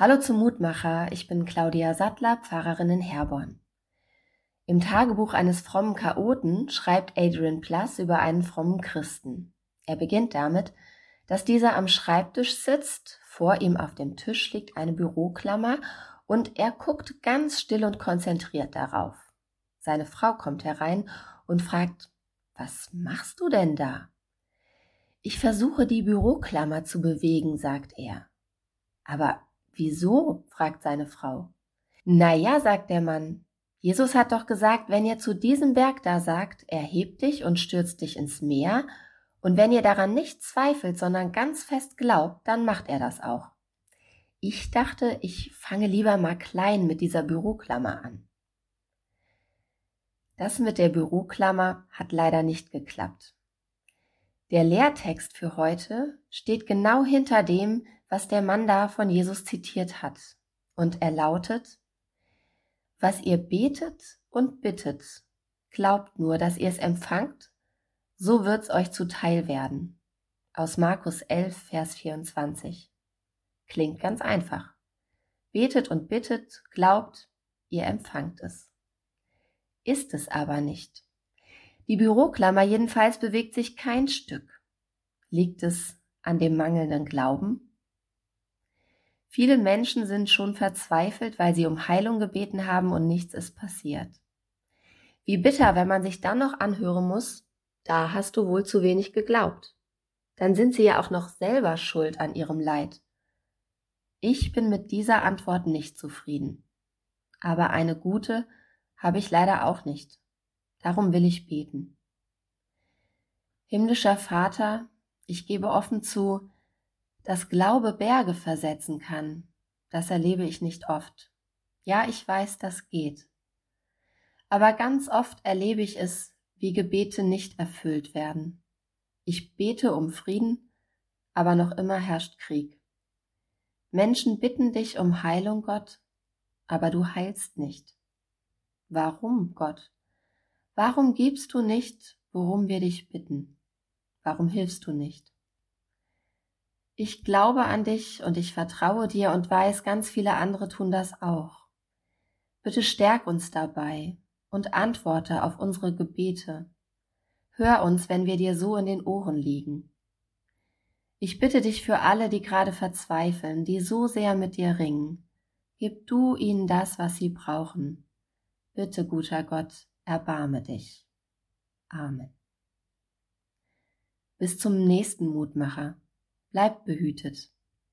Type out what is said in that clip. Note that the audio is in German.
Hallo zum Mutmacher, ich bin Claudia Sattler, Pfarrerin in Herborn. Im Tagebuch eines frommen Chaoten schreibt Adrian Plus über einen frommen Christen. Er beginnt damit, dass dieser am Schreibtisch sitzt, vor ihm auf dem Tisch liegt eine Büroklammer und er guckt ganz still und konzentriert darauf. Seine Frau kommt herein und fragt, was machst du denn da? Ich versuche die Büroklammer zu bewegen, sagt er. Aber Wieso? fragt seine Frau. Na ja, sagt der Mann. Jesus hat doch gesagt, wenn ihr zu diesem Berg da sagt, erheb dich und stürzt dich ins Meer, und wenn ihr daran nicht zweifelt, sondern ganz fest glaubt, dann macht er das auch. Ich dachte, ich fange lieber mal klein mit dieser Büroklammer an. Das mit der Büroklammer hat leider nicht geklappt. Der Lehrtext für heute steht genau hinter dem, was der Mann da von Jesus zitiert hat. Und er lautet, was ihr betet und bittet, glaubt nur, dass ihr es empfangt, so wird's euch zuteil werden. Aus Markus 11, Vers 24. Klingt ganz einfach. Betet und bittet, glaubt, ihr empfangt es. Ist es aber nicht. Die Büroklammer jedenfalls bewegt sich kein Stück. Liegt es an dem mangelnden Glauben? Viele Menschen sind schon verzweifelt, weil sie um Heilung gebeten haben und nichts ist passiert. Wie bitter, wenn man sich dann noch anhören muss, da hast du wohl zu wenig geglaubt. Dann sind sie ja auch noch selber schuld an ihrem Leid. Ich bin mit dieser Antwort nicht zufrieden. Aber eine gute habe ich leider auch nicht. Darum will ich beten. Himmlischer Vater, ich gebe offen zu, dass Glaube Berge versetzen kann, das erlebe ich nicht oft. Ja, ich weiß, das geht. Aber ganz oft erlebe ich es, wie Gebete nicht erfüllt werden. Ich bete um Frieden, aber noch immer herrscht Krieg. Menschen bitten dich um Heilung, Gott, aber du heilst nicht. Warum, Gott? Warum gibst du nicht, worum wir dich bitten? Warum hilfst du nicht? Ich glaube an dich und ich vertraue dir und weiß, ganz viele andere tun das auch. Bitte stärk uns dabei und antworte auf unsere Gebete. Hör uns, wenn wir dir so in den Ohren liegen. Ich bitte dich für alle, die gerade verzweifeln, die so sehr mit dir ringen. Gib du ihnen das, was sie brauchen. Bitte, guter Gott, erbarme dich. Amen. Bis zum nächsten Mutmacher. Bleibt behütet.